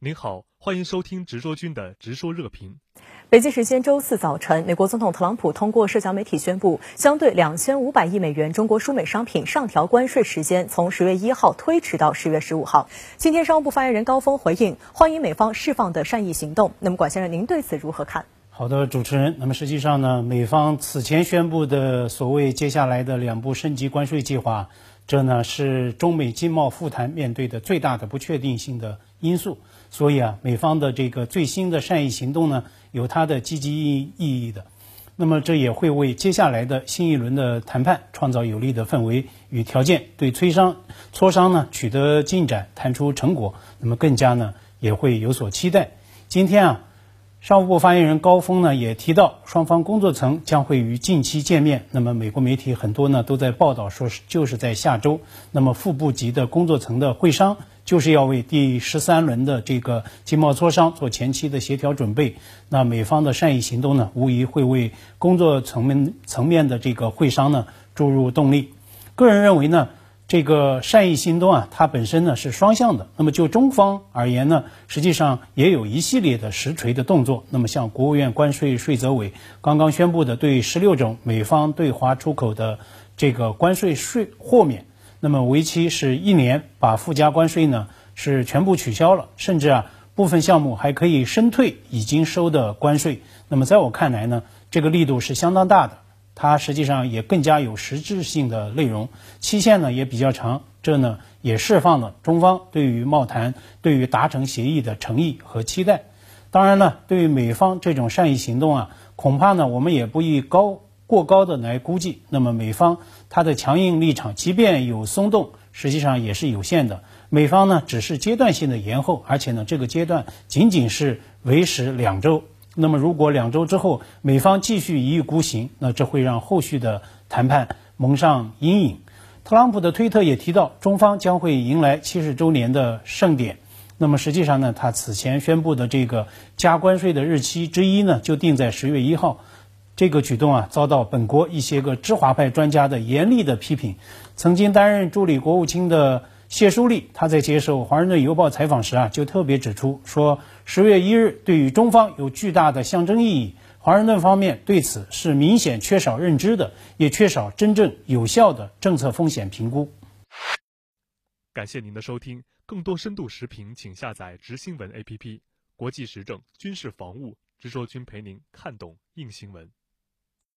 您好，欢迎收听直说君的直说热评。北京时间周四早晨，美国总统特朗普通过社交媒体宣布，将对两千五百亿美元中国输美商品上调关税时间，从十月一号推迟到十月十五号。今天，商务部发言人高峰回应，欢迎美方释放的善意行动。那么，管先生，您对此如何看？好的，主持人。那么，实际上呢，美方此前宣布的所谓接下来的两步升级关税计划，这呢是中美经贸复谈面对的最大的不确定性的因素。所以啊，美方的这个最新的善意行动呢，有它的积极意意义的。那么这也会为接下来的新一轮的谈判创造有利的氛围与条件，对磋商磋商呢取得进展、谈出成果，那么更加呢也会有所期待。今天啊。商务部发言人高峰呢也提到，双方工作层将会于近期见面。那么美国媒体很多呢都在报道说是就是在下周。那么副部级的工作层的会商就是要为第十三轮的这个经贸磋商做前期的协调准备。那美方的善意行动呢，无疑会为工作层面层面的这个会商呢注入动力。个人认为呢。这个善意行动啊，它本身呢是双向的。那么就中方而言呢，实际上也有一系列的实锤的动作。那么像国务院关税税则委刚刚宣布的对十六种美方对华出口的这个关税税豁免，那么为期是一年，把附加关税呢是全部取消了，甚至啊部分项目还可以申退已经收的关税。那么在我看来呢，这个力度是相当大的。它实际上也更加有实质性的内容，期限呢也比较长，这呢也释放了中方对于贸谈、对于达成协议的诚意和期待。当然呢，对于美方这种善意行动啊，恐怕呢我们也不宜高过高的来估计。那么美方它的强硬立场，即便有松动，实际上也是有限的。美方呢只是阶段性的延后，而且呢这个阶段仅仅是维持两周。那么，如果两周之后美方继续一意孤行，那这会让后续的谈判蒙上阴影。特朗普的推特也提到，中方将会迎来七十周年的盛典。那么，实际上呢，他此前宣布的这个加关税的日期之一呢，就定在十月一号。这个举动啊，遭到本国一些个知华派专家的严厉的批评。曾经担任助理国务卿的。谢淑丽，他在接受《华盛顿邮报》采访时啊，就特别指出说，十月一日对于中方有巨大的象征意义。华盛顿方面对此是明显缺少认知的，也缺少真正有效的政策风险评估。感谢您的收听，更多深度视频，请下载直新闻 APP。国际时政、军事防务，直说君陪您看懂硬新闻。